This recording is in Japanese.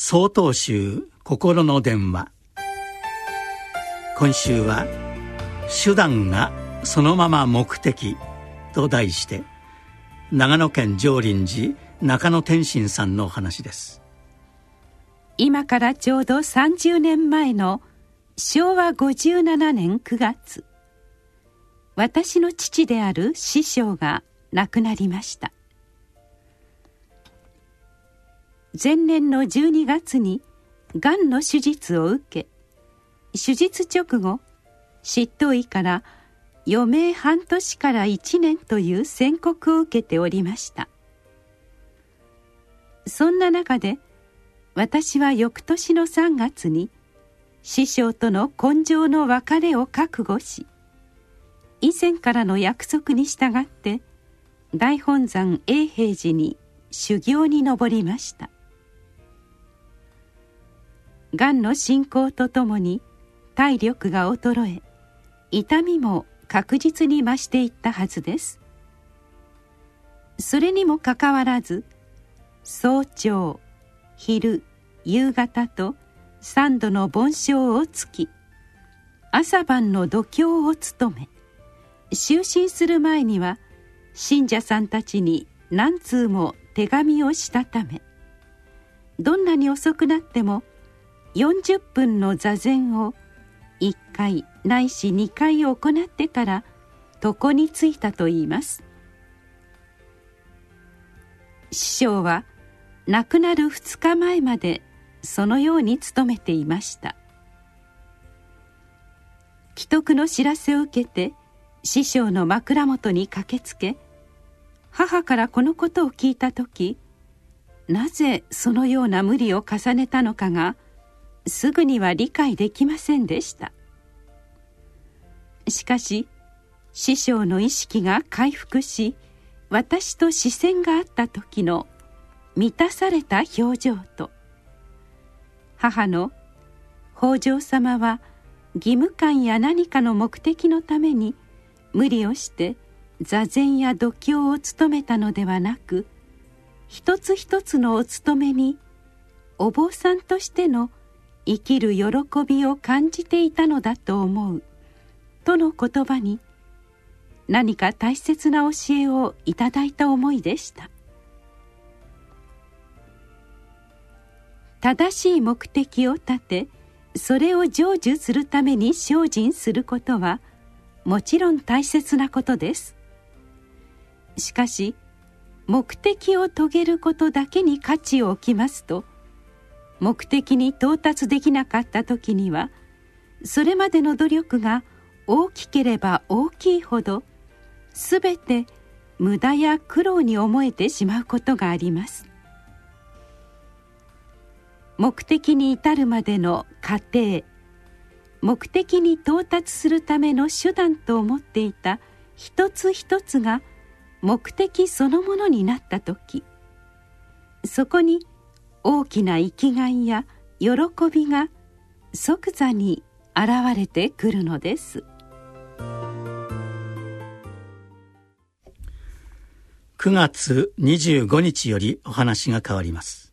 総統集心の電話。今週は「手段がそのまま目的」と題して長野県上林寺中野天心さんのお話です。今からちょうど30年前の昭和57年9月私の父である師匠が亡くなりました。前年の12月にがんの手術を受け手術直後執刀医から余命半年から1年という宣告を受けておりました。そんな中で私は翌年の3月に師匠との根性の別れを覚悟し以前からの約束に従って大本山永平寺に修行に登りました。がんの進行とともに体力が衰え痛みも確実に増していったはずです。それにもかかわらず早朝昼夕方と三度の盆鐘をつき朝晩の度胸を務め就寝する前には信者さんたちに何通も手紙をしたためどんなに遅くなっても40分の座禅を1回ないし2回行ってから床に着いたといいます。師匠は亡くなる2日前までそのように努めていました。既得の知らせを受けて師匠の枕元に駆けつけ母からこのことを聞いた時なぜそのような無理を重ねたのかがすぐには理解できませんでした。しかし師匠の意識が回復し私と視線があった時の満たされた表情と母の北条様は義務感や何かの目的のために無理をして座禅や度胸を務めたのではなく一つ一つのお務めにお坊さんとしての生きる喜びを感じていたのだと思う。との言葉に何か大切な教えをいただいた思いでした。正しい目的を立てそれを成就するために精進することはもちろん大切なことです。しかし目的を遂げることだけに価値を置きますと目的に到達できなかった時にはそれまでの努力が大きければ大きいほど全て無駄や苦労に思えてしまうことがあります。目的に至るまでの過程目的に到達するための手段と思っていた一つ一つが目的そのものになった時そこに大きな生きがいや喜びが即座に現れてくるのです。9月25日よりお話が変わります。